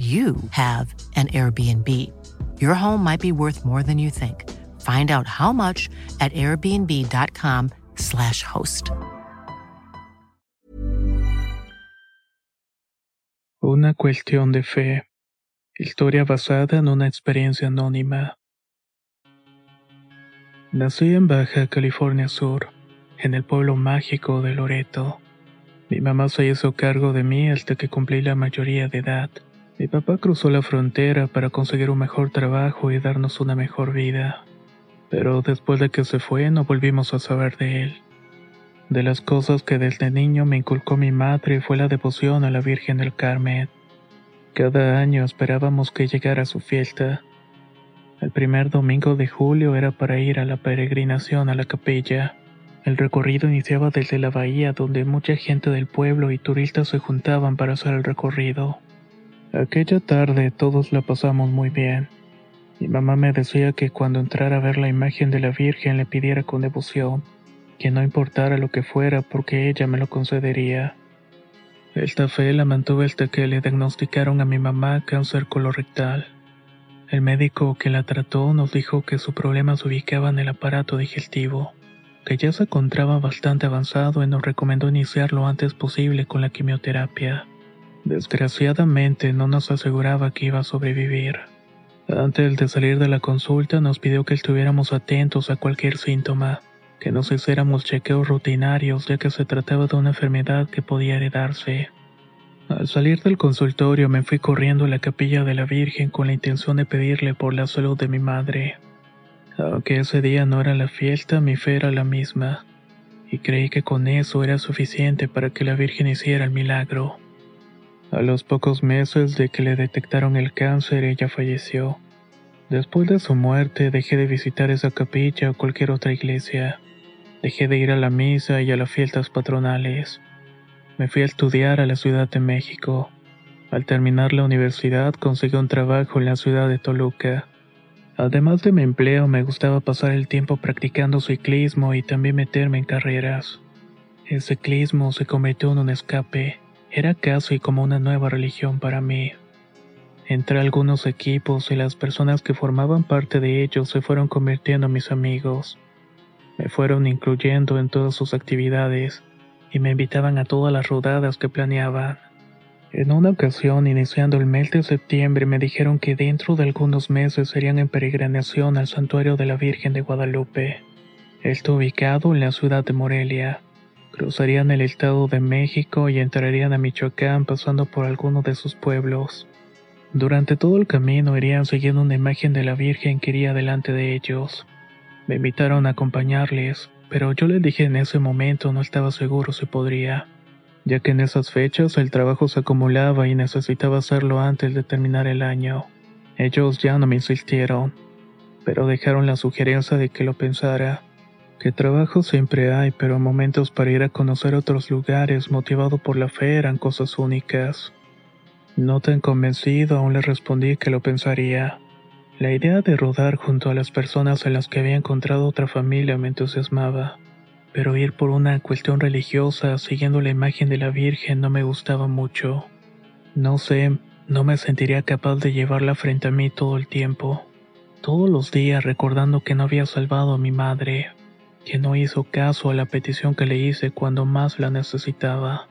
you have an Airbnb. Your home might be worth more than you think. Find out how much at airbnb.com/slash host. Una cuestión de fe. Historia basada en una experiencia anónima. Nací en Baja California Sur, en el pueblo mágico de Loreto. Mi mamá se hizo cargo de mí hasta que cumplí la mayoría de edad. Mi papá cruzó la frontera para conseguir un mejor trabajo y darnos una mejor vida. Pero después de que se fue no volvimos a saber de él. De las cosas que desde niño me inculcó mi madre fue la devoción a la Virgen del Carmen. Cada año esperábamos que llegara su fiesta. El primer domingo de julio era para ir a la peregrinación a la capilla. El recorrido iniciaba desde la bahía donde mucha gente del pueblo y turistas se juntaban para hacer el recorrido. Aquella tarde todos la pasamos muy bien. Mi mamá me decía que cuando entrara a ver la imagen de la Virgen le pidiera con devoción, que no importara lo que fuera porque ella me lo concedería. Esta fe la mantuve hasta que le diagnosticaron a mi mamá cáncer colorectal. El médico que la trató nos dijo que su problema se ubicaba en el aparato digestivo, que ya se encontraba bastante avanzado y nos recomendó iniciar lo antes posible con la quimioterapia. Desgraciadamente no nos aseguraba que iba a sobrevivir. Antes de salir de la consulta nos pidió que estuviéramos atentos a cualquier síntoma, que nos hiciéramos chequeos rutinarios ya que se trataba de una enfermedad que podía heredarse. Al salir del consultorio me fui corriendo a la capilla de la Virgen con la intención de pedirle por la salud de mi madre. Aunque ese día no era la fiesta, mi fe era la misma, y creí que con eso era suficiente para que la Virgen hiciera el milagro. A los pocos meses de que le detectaron el cáncer, ella falleció. Después de su muerte, dejé de visitar esa capilla o cualquier otra iglesia. Dejé de ir a la misa y a las fiestas patronales. Me fui a estudiar a la Ciudad de México. Al terminar la universidad conseguí un trabajo en la ciudad de Toluca. Además de mi empleo, me gustaba pasar el tiempo practicando ciclismo y también meterme en carreras. El ciclismo se convirtió en un escape era casi como una nueva religión para mí. Entre algunos equipos y las personas que formaban parte de ellos se fueron convirtiendo en mis amigos. Me fueron incluyendo en todas sus actividades y me invitaban a todas las rodadas que planeaban. En una ocasión, iniciando el mes de septiembre, me dijeron que dentro de algunos meses serían en peregrinación al santuario de la Virgen de Guadalupe. Está ubicado en la ciudad de Morelia. Cruzarían el estado de México y entrarían a Michoacán pasando por alguno de sus pueblos. Durante todo el camino irían siguiendo una imagen de la Virgen que iría delante de ellos. Me invitaron a acompañarles, pero yo les dije en ese momento no estaba seguro si podría, ya que en esas fechas el trabajo se acumulaba y necesitaba hacerlo antes de terminar el año. Ellos ya no me insistieron, pero dejaron la sugerencia de que lo pensara. Que trabajo siempre hay, pero momentos para ir a conocer otros lugares motivado por la fe eran cosas únicas. No tan convencido aún le respondí que lo pensaría. La idea de rodar junto a las personas en las que había encontrado otra familia me entusiasmaba, pero ir por una cuestión religiosa siguiendo la imagen de la Virgen no me gustaba mucho. No sé, no me sentiría capaz de llevarla frente a mí todo el tiempo, todos los días recordando que no había salvado a mi madre que no hizo caso a la petición que le hice cuando más la necesitaba.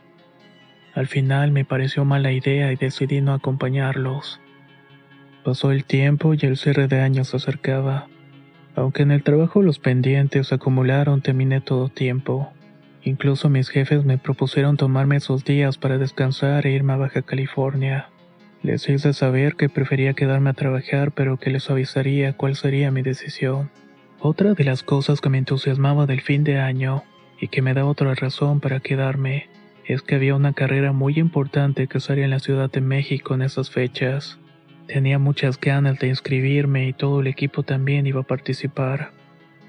Al final me pareció mala idea y decidí no acompañarlos. Pasó el tiempo y el cierre de año se acercaba. Aunque en el trabajo los pendientes se acumularon, terminé todo tiempo. Incluso mis jefes me propusieron tomarme esos días para descansar e irme a Baja California. Les hice saber que prefería quedarme a trabajar, pero que les avisaría cuál sería mi decisión. Otra de las cosas que me entusiasmaba del fin de año y que me da otra razón para quedarme es que había una carrera muy importante que salía en la Ciudad de México en esas fechas. Tenía muchas ganas de inscribirme y todo el equipo también iba a participar.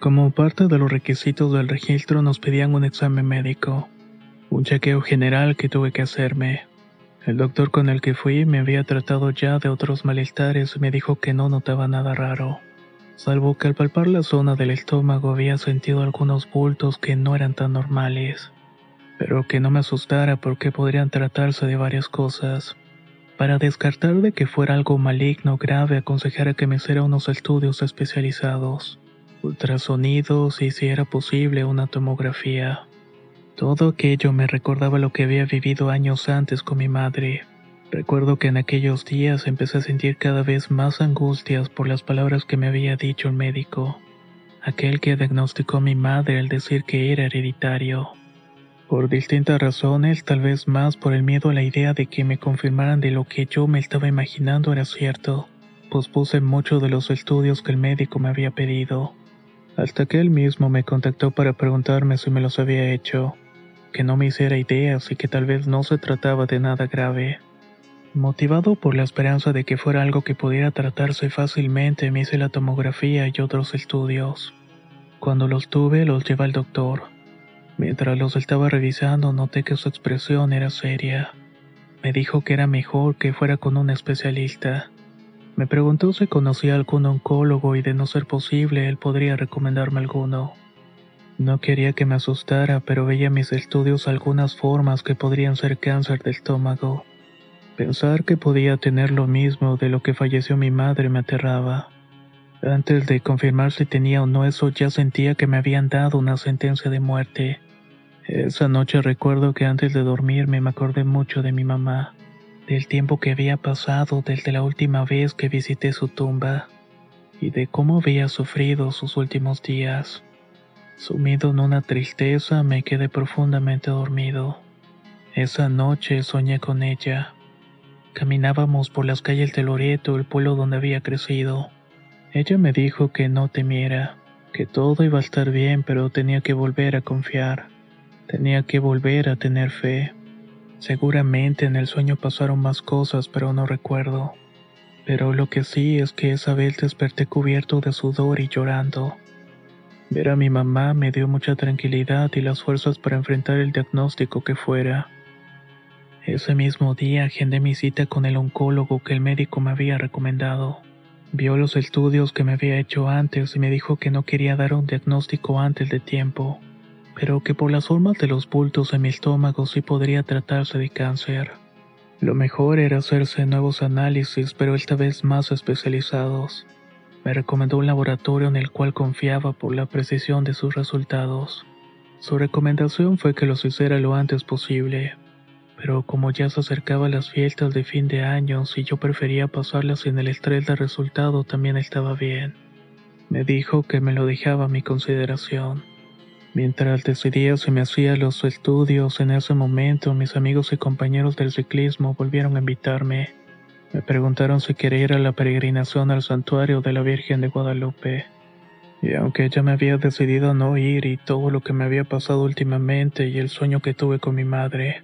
Como parte de los requisitos del registro nos pedían un examen médico, un chequeo general que tuve que hacerme. El doctor con el que fui me había tratado ya de otros malestares y me dijo que no notaba nada raro, salvo que al palpar la zona del estómago había sentido algunos bultos que no eran tan normales, pero que no me asustara porque podrían tratarse de varias cosas. Para descartar de que fuera algo maligno grave, aconsejara que me hiciera unos estudios especializados, ultrasonidos y si era posible una tomografía. Todo aquello me recordaba lo que había vivido años antes con mi madre. Recuerdo que en aquellos días empecé a sentir cada vez más angustias por las palabras que me había dicho el médico, aquel que diagnosticó a mi madre al decir que era hereditario. Por distintas razones, tal vez más por el miedo a la idea de que me confirmaran de lo que yo me estaba imaginando era cierto, pospuse muchos de los estudios que el médico me había pedido, hasta que él mismo me contactó para preguntarme si me los había hecho que no me hiciera ideas y que tal vez no se trataba de nada grave. Motivado por la esperanza de que fuera algo que pudiera tratarse fácilmente, me hice la tomografía y otros estudios. Cuando los tuve, los llevé al doctor. Mientras los estaba revisando, noté que su expresión era seria. Me dijo que era mejor que fuera con un especialista. Me preguntó si conocía algún oncólogo y de no ser posible, él podría recomendarme alguno. No quería que me asustara, pero veía mis estudios algunas formas que podrían ser cáncer de estómago. Pensar que podía tener lo mismo de lo que falleció mi madre me aterraba. Antes de confirmar si tenía o no eso, ya sentía que me habían dado una sentencia de muerte. Esa noche recuerdo que antes de dormirme me acordé mucho de mi mamá, del tiempo que había pasado desde la última vez que visité su tumba, y de cómo había sufrido sus últimos días. Sumido en una tristeza, me quedé profundamente dormido. Esa noche soñé con ella. Caminábamos por las calles de Loreto, el pueblo donde había crecido. Ella me dijo que no temiera, que todo iba a estar bien, pero tenía que volver a confiar. Tenía que volver a tener fe. Seguramente en el sueño pasaron más cosas, pero no recuerdo. Pero lo que sí es que esa vez desperté cubierto de sudor y llorando. Ver a mi mamá me dio mucha tranquilidad y las fuerzas para enfrentar el diagnóstico que fuera. Ese mismo día agendé mi cita con el oncólogo que el médico me había recomendado. Vio los estudios que me había hecho antes y me dijo que no quería dar un diagnóstico antes de tiempo, pero que por las formas de los bultos en mi estómago sí podría tratarse de cáncer. Lo mejor era hacerse nuevos análisis, pero esta vez más especializados. Me recomendó un laboratorio en el cual confiaba por la precisión de sus resultados. Su recomendación fue que los hiciera lo antes posible, pero como ya se acercaban las fiestas de fin de año y yo prefería pasarlas sin el estrés del resultado también estaba bien. Me dijo que me lo dejaba a mi consideración. Mientras decidía si me hacía los estudios, en ese momento mis amigos y compañeros del ciclismo volvieron a invitarme. Me preguntaron si quería ir a la peregrinación al santuario de la Virgen de Guadalupe. Y aunque ella me había decidido no ir y todo lo que me había pasado últimamente y el sueño que tuve con mi madre,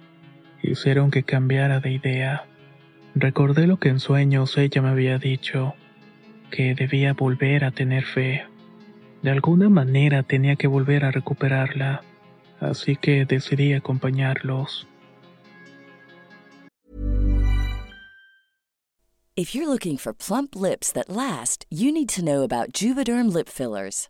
hicieron que cambiara de idea. Recordé lo que en sueños ella me había dicho, que debía volver a tener fe. De alguna manera tenía que volver a recuperarla, así que decidí acompañarlos. If you're looking for plump lips that last, you need to know about Juvederm lip fillers.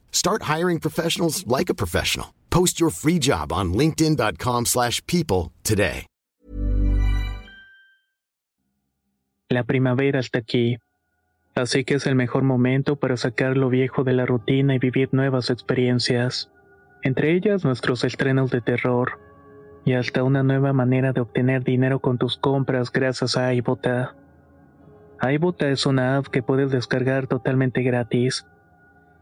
Start hiring professionals like a professional. Post your free job on linkedin.com/people today. La primavera está aquí. Así que es el mejor momento para sacar lo viejo de la rutina y vivir nuevas experiencias. Entre ellas nuestros estrenos de terror y hasta una nueva manera de obtener dinero con tus compras gracias a iBota. iBota es una app que puedes descargar totalmente gratis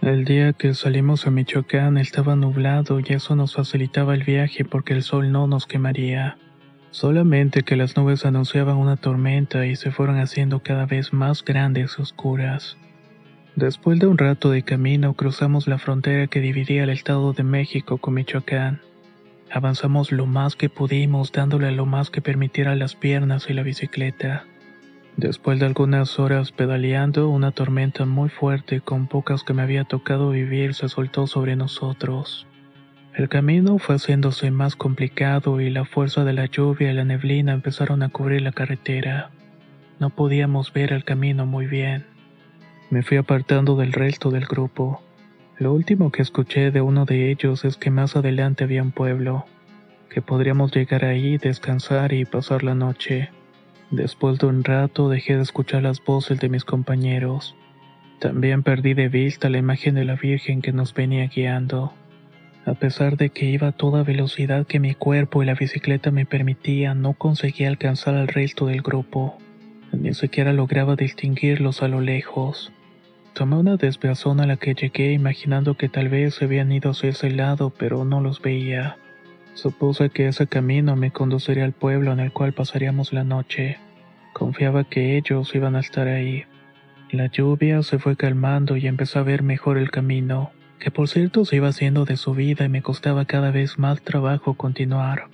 El día que salimos a Michoacán estaba nublado y eso nos facilitaba el viaje porque el sol no nos quemaría. Solamente que las nubes anunciaban una tormenta y se fueron haciendo cada vez más grandes y oscuras. Después de un rato de camino cruzamos la frontera que dividía el Estado de México con Michoacán. Avanzamos lo más que pudimos dándole lo más que permitiera las piernas y la bicicleta. Después de algunas horas pedaleando, una tormenta muy fuerte con pocas que me había tocado vivir se soltó sobre nosotros. El camino fue haciéndose más complicado y la fuerza de la lluvia y la neblina empezaron a cubrir la carretera. No podíamos ver el camino muy bien. Me fui apartando del resto del grupo. Lo último que escuché de uno de ellos es que más adelante había un pueblo, que podríamos llegar ahí, descansar y pasar la noche. Después de un rato dejé de escuchar las voces de mis compañeros. También perdí de vista la imagen de la Virgen que nos venía guiando. A pesar de que iba a toda velocidad que mi cuerpo y la bicicleta me permitían, no conseguía alcanzar al resto del grupo. Ni siquiera lograba distinguirlos a lo lejos. Tomé una desviación a la que llegué imaginando que tal vez se habían ido hacia ese lado, pero no los veía. Supuse que ese camino me conduciría al pueblo en el cual pasaríamos la noche. Confiaba que ellos iban a estar ahí. La lluvia se fue calmando y empecé a ver mejor el camino, que por cierto se iba haciendo de subida y me costaba cada vez más trabajo continuar.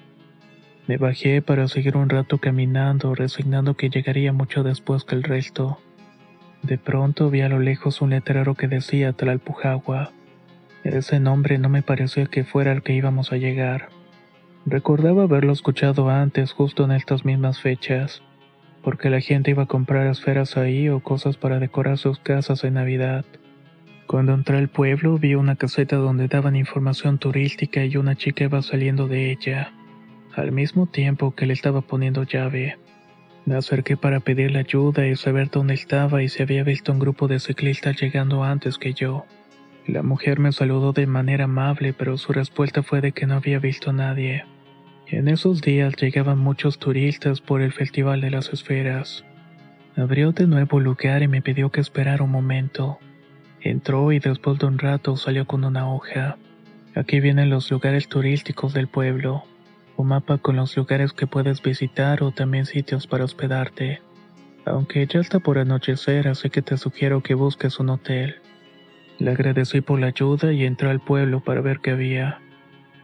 Me bajé para seguir un rato caminando, resignando que llegaría mucho después que el resto. De pronto vi a lo lejos un letrero que decía Tlalpujagua. Ese nombre no me parecía que fuera el que íbamos a llegar. Recordaba haberlo escuchado antes, justo en estas mismas fechas, porque la gente iba a comprar esferas ahí o cosas para decorar sus casas en Navidad. Cuando entré al pueblo vi una caseta donde daban información turística y una chica iba saliendo de ella, al mismo tiempo que le estaba poniendo llave. Me acerqué para pedirle ayuda y saber dónde estaba y si había visto un grupo de ciclistas llegando antes que yo. La mujer me saludó de manera amable, pero su respuesta fue de que no había visto a nadie. En esos días llegaban muchos turistas por el Festival de las Esferas. Abrió de nuevo el lugar y me pidió que esperara un momento. Entró y después de un rato salió con una hoja. Aquí vienen los lugares turísticos del pueblo, un mapa con los lugares que puedes visitar o también sitios para hospedarte. Aunque ya está por anochecer, así que te sugiero que busques un hotel. Le agradecí por la ayuda y entré al pueblo para ver qué había.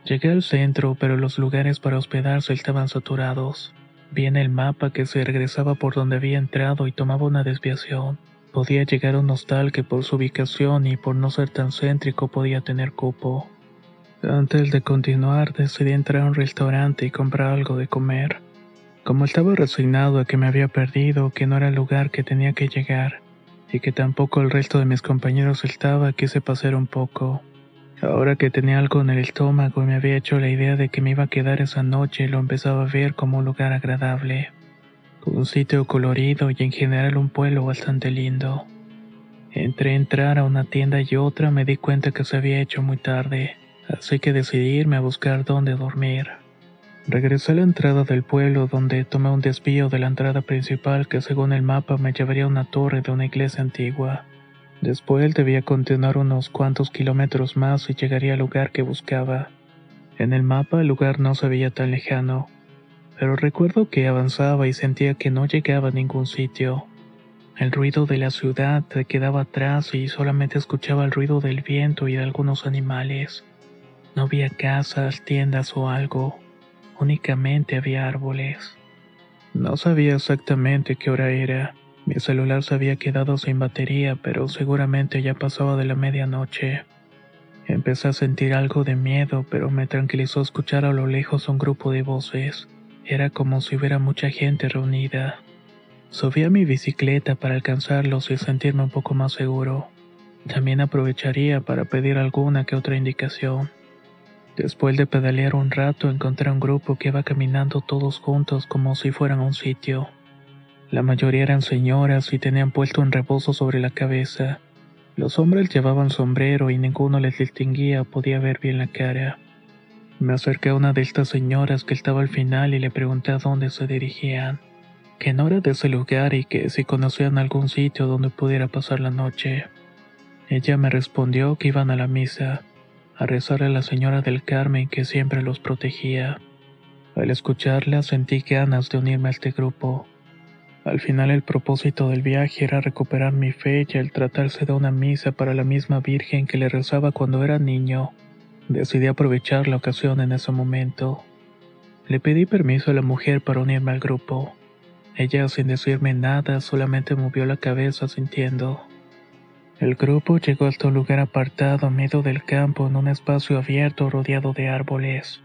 Llegué al centro, pero los lugares para hospedarse estaban saturados. Vi en el mapa que se regresaba por donde había entrado y tomaba una desviación. Podía llegar a un hostal que por su ubicación y por no ser tan céntrico podía tener cupo. Antes de continuar decidí entrar a un restaurante y comprar algo de comer. Como estaba resignado a que me había perdido, que no era el lugar que tenía que llegar, y que tampoco el resto de mis compañeros estaba, quise pasar un poco. Ahora que tenía algo en el estómago y me había hecho la idea de que me iba a quedar esa noche, lo empezaba a ver como un lugar agradable. Un sitio colorido y en general un pueblo bastante lindo. Entré a entrar a una tienda y otra me di cuenta que se había hecho muy tarde, así que decidí irme a buscar dónde dormir. Regresé a la entrada del pueblo donde tomé un desvío de la entrada principal que según el mapa me llevaría a una torre de una iglesia antigua. Después debía continuar unos cuantos kilómetros más y llegaría al lugar que buscaba. En el mapa el lugar no se veía tan lejano, pero recuerdo que avanzaba y sentía que no llegaba a ningún sitio. El ruido de la ciudad se quedaba atrás y solamente escuchaba el ruido del viento y de algunos animales. No había casas, tiendas o algo, únicamente había árboles. No sabía exactamente qué hora era mi celular se había quedado sin batería, pero seguramente ya pasaba de la medianoche. Empecé a sentir algo de miedo, pero me tranquilizó escuchar a lo lejos un grupo de voces. Era como si hubiera mucha gente reunida. Subí a mi bicicleta para alcanzarlos y sentirme un poco más seguro. También aprovecharía para pedir alguna que otra indicación. Después de pedalear un rato encontré un grupo que iba caminando todos juntos como si fueran a un sitio. La mayoría eran señoras y tenían puesto un rebozo sobre la cabeza. Los hombres llevaban sombrero y ninguno les distinguía podía ver bien la cara. Me acerqué a una de estas señoras que estaba al final y le pregunté a dónde se dirigían, que no era de ese lugar y que si conocían algún sitio donde pudiera pasar la noche. Ella me respondió que iban a la misa, a rezar a la señora del Carmen que siempre los protegía. Al escucharla sentí ganas de unirme a este grupo. Al final el propósito del viaje era recuperar mi fe y al tratarse de una misa para la misma Virgen que le rezaba cuando era niño, decidí aprovechar la ocasión en ese momento. Le pedí permiso a la mujer para unirme al grupo. Ella sin decirme nada solamente movió la cabeza sintiendo. El grupo llegó hasta un lugar apartado a medio del campo en un espacio abierto rodeado de árboles.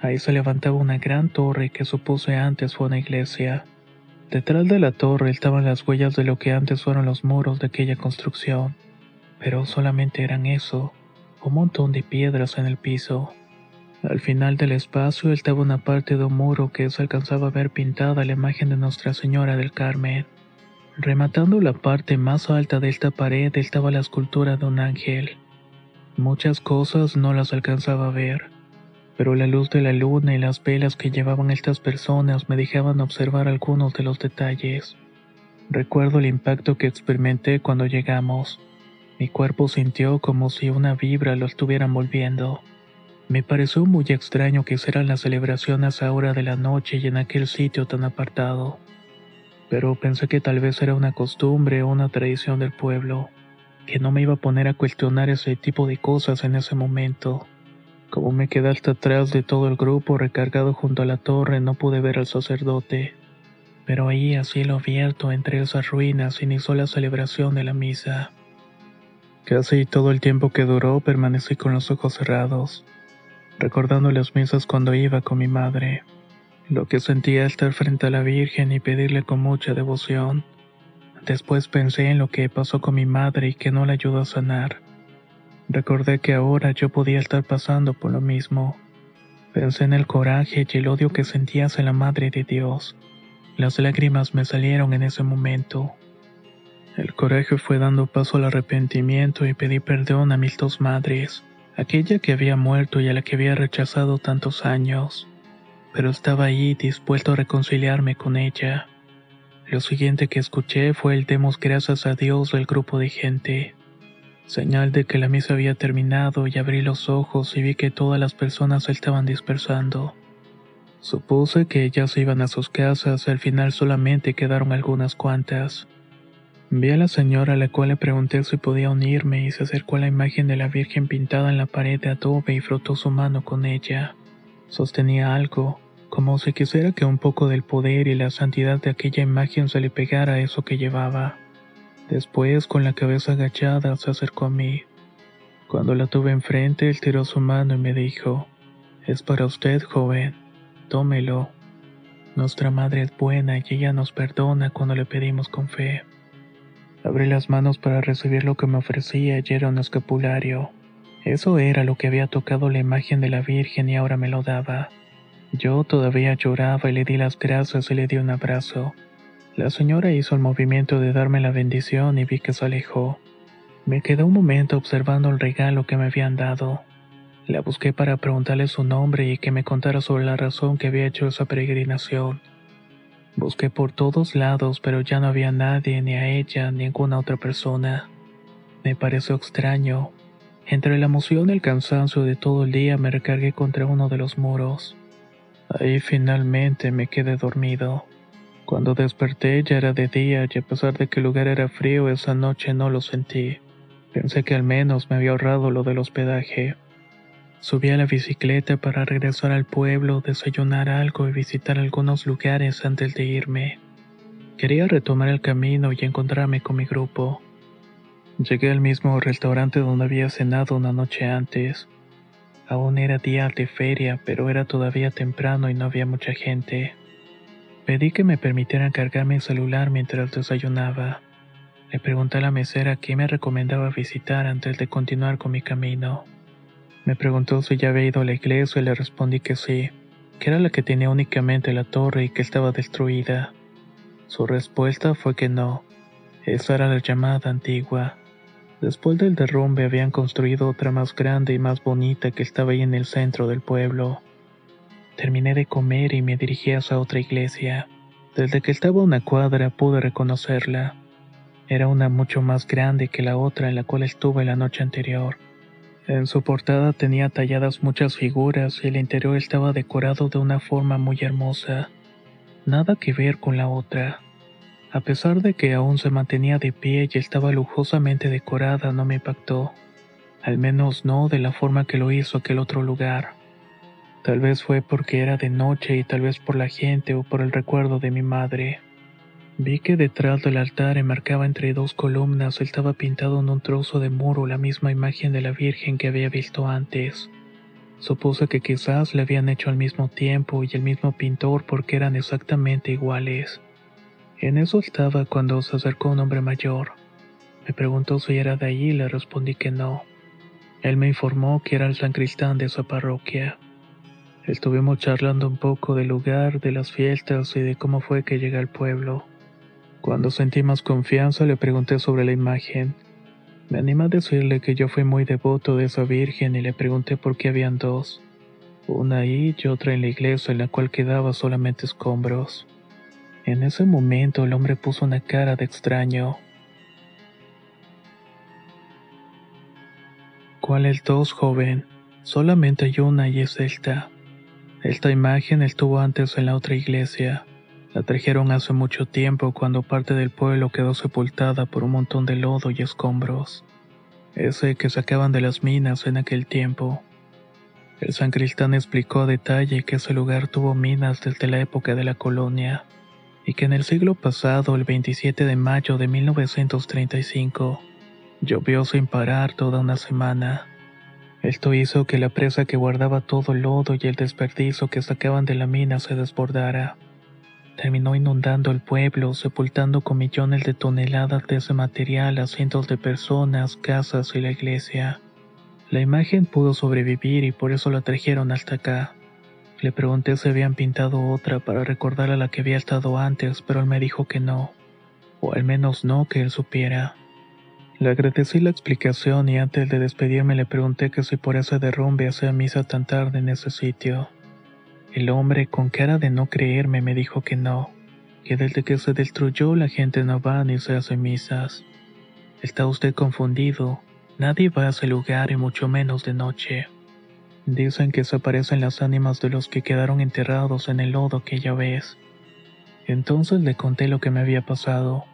Ahí se levantaba una gran torre que supuse antes fue una iglesia. Detrás de la torre estaban las huellas de lo que antes fueron los muros de aquella construcción, pero solamente eran eso, un montón de piedras en el piso. Al final del espacio estaba una parte de un muro que se alcanzaba a ver pintada la imagen de Nuestra Señora del Carmen. Rematando la parte más alta de esta pared estaba la escultura de un ángel. Muchas cosas no las alcanzaba a ver, pero la luz de la luna y las velas que llevaban estas personas me dejaban observar algunos de los detalles. Recuerdo el impacto que experimenté cuando llegamos. Mi cuerpo sintió como si una vibra lo estuviera envolviendo. Me pareció muy extraño que hicieran las celebraciones a hora de la noche y en aquel sitio tan apartado. Pero pensé que tal vez era una costumbre o una tradición del pueblo, que no me iba a poner a cuestionar ese tipo de cosas en ese momento. Como me quedé hasta atrás de todo el grupo recargado junto a la torre, no pude ver al sacerdote. Pero ahí, a cielo abierto, entre esas ruinas, inició la celebración de la misa. Casi todo el tiempo que duró permanecí con los ojos cerrados, recordando las misas cuando iba con mi madre. Lo que sentía estar frente a la Virgen y pedirle con mucha devoción. Después pensé en lo que pasó con mi madre y que no la ayudó a sanar. Recordé que ahora yo podía estar pasando por lo mismo. Pensé en el coraje y el odio que sentía hacia la Madre de Dios. Las lágrimas me salieron en ese momento. El coraje fue dando paso al arrepentimiento y pedí perdón a mis dos madres, aquella que había muerto y a la que había rechazado tantos años. Pero estaba ahí dispuesto a reconciliarme con ella. Lo siguiente que escuché fue el demos gracias a Dios del grupo de gente. Señal de que la misa había terminado y abrí los ojos y vi que todas las personas se estaban dispersando. Supuse que ellas iban a sus casas al final solamente quedaron algunas cuantas. Vi a la señora a la cual le pregunté si podía unirme y se acercó a la imagen de la Virgen pintada en la pared de adobe y frotó su mano con ella. Sostenía algo, como si quisiera que un poco del poder y la santidad de aquella imagen se le pegara a eso que llevaba. Después, con la cabeza agachada, se acercó a mí. Cuando la tuve enfrente, él tiró su mano y me dijo, Es para usted, joven, tómelo. Nuestra madre es buena y ella nos perdona cuando le pedimos con fe. Abrí las manos para recibir lo que me ofrecía y era un escapulario. Eso era lo que había tocado la imagen de la Virgen y ahora me lo daba. Yo todavía lloraba y le di las gracias y le di un abrazo. La señora hizo el movimiento de darme la bendición y vi que se alejó. Me quedé un momento observando el regalo que me habían dado. La busqué para preguntarle su nombre y que me contara sobre la razón que había hecho esa peregrinación. Busqué por todos lados, pero ya no había nadie, ni a ella, ni ninguna otra persona. Me pareció extraño. Entre la emoción y el cansancio de todo el día me recargué contra uno de los muros. Ahí finalmente me quedé dormido. Cuando desperté ya era de día y a pesar de que el lugar era frío esa noche no lo sentí. Pensé que al menos me había ahorrado lo del hospedaje. Subí a la bicicleta para regresar al pueblo, desayunar algo y visitar algunos lugares antes de irme. Quería retomar el camino y encontrarme con mi grupo. Llegué al mismo restaurante donde había cenado una noche antes. Aún era día de feria, pero era todavía temprano y no había mucha gente. Pedí que me permitieran cargar mi celular mientras desayunaba. Le pregunté a la mesera qué me recomendaba visitar antes de continuar con mi camino. Me preguntó si ya había ido a la iglesia y le respondí que sí, que era la que tenía únicamente la torre y que estaba destruida. Su respuesta fue que no. Esa era la llamada antigua. Después del derrumbe habían construido otra más grande y más bonita que estaba ahí en el centro del pueblo. Terminé de comer y me dirigí hacia otra iglesia. Desde que estaba a una cuadra pude reconocerla. Era una mucho más grande que la otra en la cual estuve la noche anterior. En su portada tenía talladas muchas figuras y el interior estaba decorado de una forma muy hermosa. Nada que ver con la otra. A pesar de que aún se mantenía de pie y estaba lujosamente decorada, no me impactó. Al menos no de la forma que lo hizo aquel otro lugar. Tal vez fue porque era de noche y tal vez por la gente o por el recuerdo de mi madre. Vi que detrás del altar, enmarcaba entre dos columnas, estaba pintado en un trozo de muro la misma imagen de la Virgen que había visto antes. Supuse que quizás le habían hecho al mismo tiempo y el mismo pintor porque eran exactamente iguales. En eso estaba cuando se acercó un hombre mayor. Me preguntó si era de allí y le respondí que no. Él me informó que era el sancristán de esa parroquia. Estuvimos charlando un poco del lugar, de las fiestas y de cómo fue que llegué al pueblo. Cuando sentí más confianza le pregunté sobre la imagen. Me animé a decirle que yo fui muy devoto de esa Virgen y le pregunté por qué habían dos, una ahí y otra en la iglesia en la cual quedaba solamente escombros. En ese momento el hombre puso una cara de extraño. ¿Cuál es dos, joven? Solamente hay una y es esta. Esta imagen estuvo antes en la otra iglesia. La trajeron hace mucho tiempo cuando parte del pueblo quedó sepultada por un montón de lodo y escombros. Ese que sacaban de las minas en aquel tiempo. El sancristán explicó a detalle que ese lugar tuvo minas desde la época de la colonia y que en el siglo pasado, el 27 de mayo de 1935, llovió sin parar toda una semana. Esto hizo que la presa que guardaba todo el lodo y el desperdicio que sacaban de la mina se desbordara terminó inundando el pueblo, sepultando con millones de toneladas de ese material a cientos de personas, casas y la iglesia. La imagen pudo sobrevivir y por eso la trajeron hasta acá. Le pregunté si habían pintado otra para recordar a la que había estado antes, pero él me dijo que no. o al menos no que él supiera. Le agradecí la explicación y antes de despedirme le pregunté que si por ese derrumbe hacía misa tan tarde en ese sitio. El hombre, con cara de no creerme, me dijo que no, que desde que se destruyó la gente no va ni se hace misas. Está usted confundido, nadie va a ese lugar y mucho menos de noche. Dicen que se aparecen las ánimas de los que quedaron enterrados en el lodo aquella vez. Entonces le conté lo que me había pasado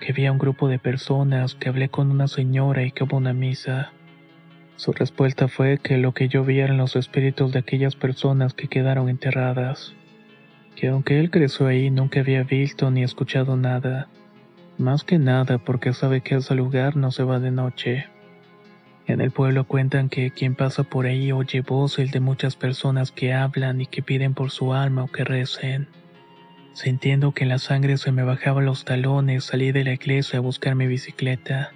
que vi a un grupo de personas, que hablé con una señora y que hubo una misa. Su respuesta fue que lo que yo vi eran los espíritus de aquellas personas que quedaron enterradas, que aunque él creció ahí nunca había visto ni escuchado nada, más que nada porque sabe que ese lugar no se va de noche. En el pueblo cuentan que quien pasa por ahí oye voces de muchas personas que hablan y que piden por su alma o que recen. Sintiendo que la sangre se me bajaba los talones, salí de la iglesia a buscar mi bicicleta.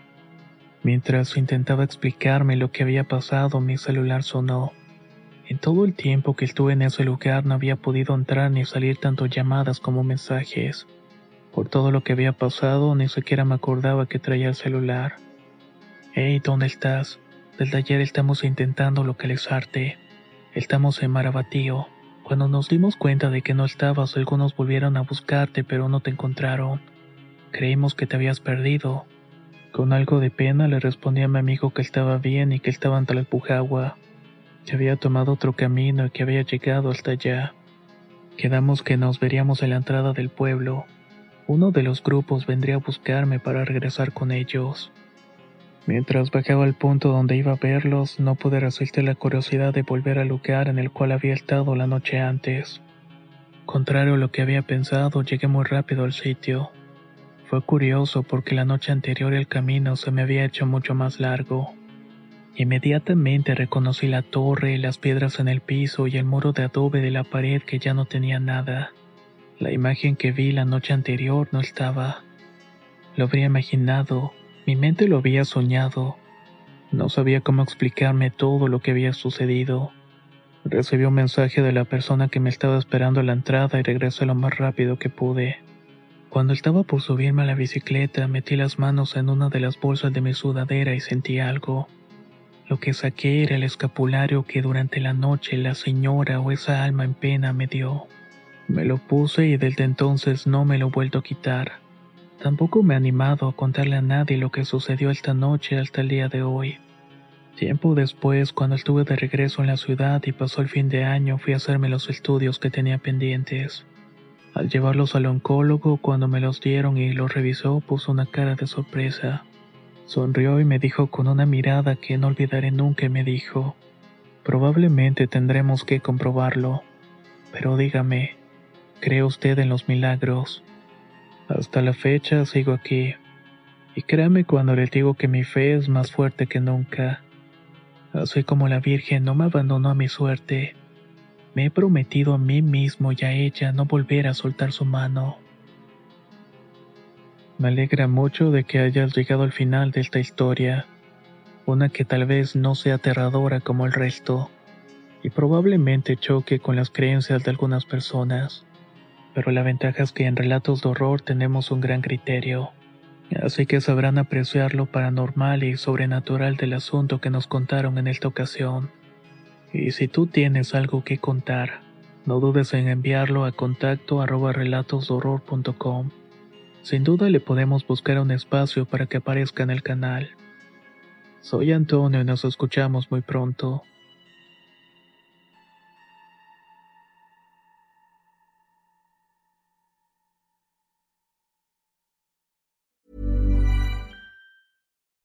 Mientras intentaba explicarme lo que había pasado, mi celular sonó. En todo el tiempo que estuve en ese lugar no había podido entrar ni salir tanto llamadas como mensajes. Por todo lo que había pasado, ni siquiera me acordaba que traía el celular. Hey, ¿dónde estás? Desde ayer estamos intentando localizarte. Estamos en Marabatío. Cuando nos dimos cuenta de que no estabas, algunos volvieron a buscarte, pero no te encontraron. Creímos que te habías perdido. Con algo de pena le respondí a mi amigo que estaba bien y que estaba en Talpujagua, que había tomado otro camino y que había llegado hasta allá. Quedamos que nos veríamos en la entrada del pueblo. Uno de los grupos vendría a buscarme para regresar con ellos. Mientras bajaba al punto donde iba a verlos, no pude resistir la curiosidad de volver al lugar en el cual había estado la noche antes. Contrario a lo que había pensado, llegué muy rápido al sitio. Fue curioso porque la noche anterior el camino se me había hecho mucho más largo. Inmediatamente reconocí la torre, las piedras en el piso y el muro de adobe de la pared que ya no tenía nada. La imagen que vi la noche anterior no estaba. Lo habría imaginado, mi mente lo había soñado. No sabía cómo explicarme todo lo que había sucedido. Recibí un mensaje de la persona que me estaba esperando a la entrada y regresé lo más rápido que pude. Cuando estaba por subirme a la bicicleta, metí las manos en una de las bolsas de mi sudadera y sentí algo. Lo que saqué era el escapulario que durante la noche la señora o esa alma en pena me dio. Me lo puse y desde entonces no me lo he vuelto a quitar. Tampoco me he animado a contarle a nadie lo que sucedió esta noche hasta el día de hoy. Tiempo después, cuando estuve de regreso en la ciudad y pasó el fin de año, fui a hacerme los estudios que tenía pendientes. Al llevarlos al oncólogo, cuando me los dieron y los revisó, puso una cara de sorpresa. Sonrió y me dijo con una mirada que no olvidaré nunca me dijo, probablemente tendremos que comprobarlo. Pero dígame, ¿cree usted en los milagros? Hasta la fecha sigo aquí. Y créame cuando le digo que mi fe es más fuerte que nunca. Así como la Virgen no me abandonó a mi suerte, me he prometido a mí mismo y a ella no volver a soltar su mano. Me alegra mucho de que hayas llegado al final de esta historia, una que tal vez no sea aterradora como el resto, y probablemente choque con las creencias de algunas personas pero la ventaja es que en relatos de horror tenemos un gran criterio, así que sabrán apreciar lo paranormal y sobrenatural del asunto que nos contaron en esta ocasión. Y si tú tienes algo que contar, no dudes en enviarlo a contacto arroba relatosdehorror.com. Sin duda le podemos buscar un espacio para que aparezca en el canal. Soy Antonio y nos escuchamos muy pronto.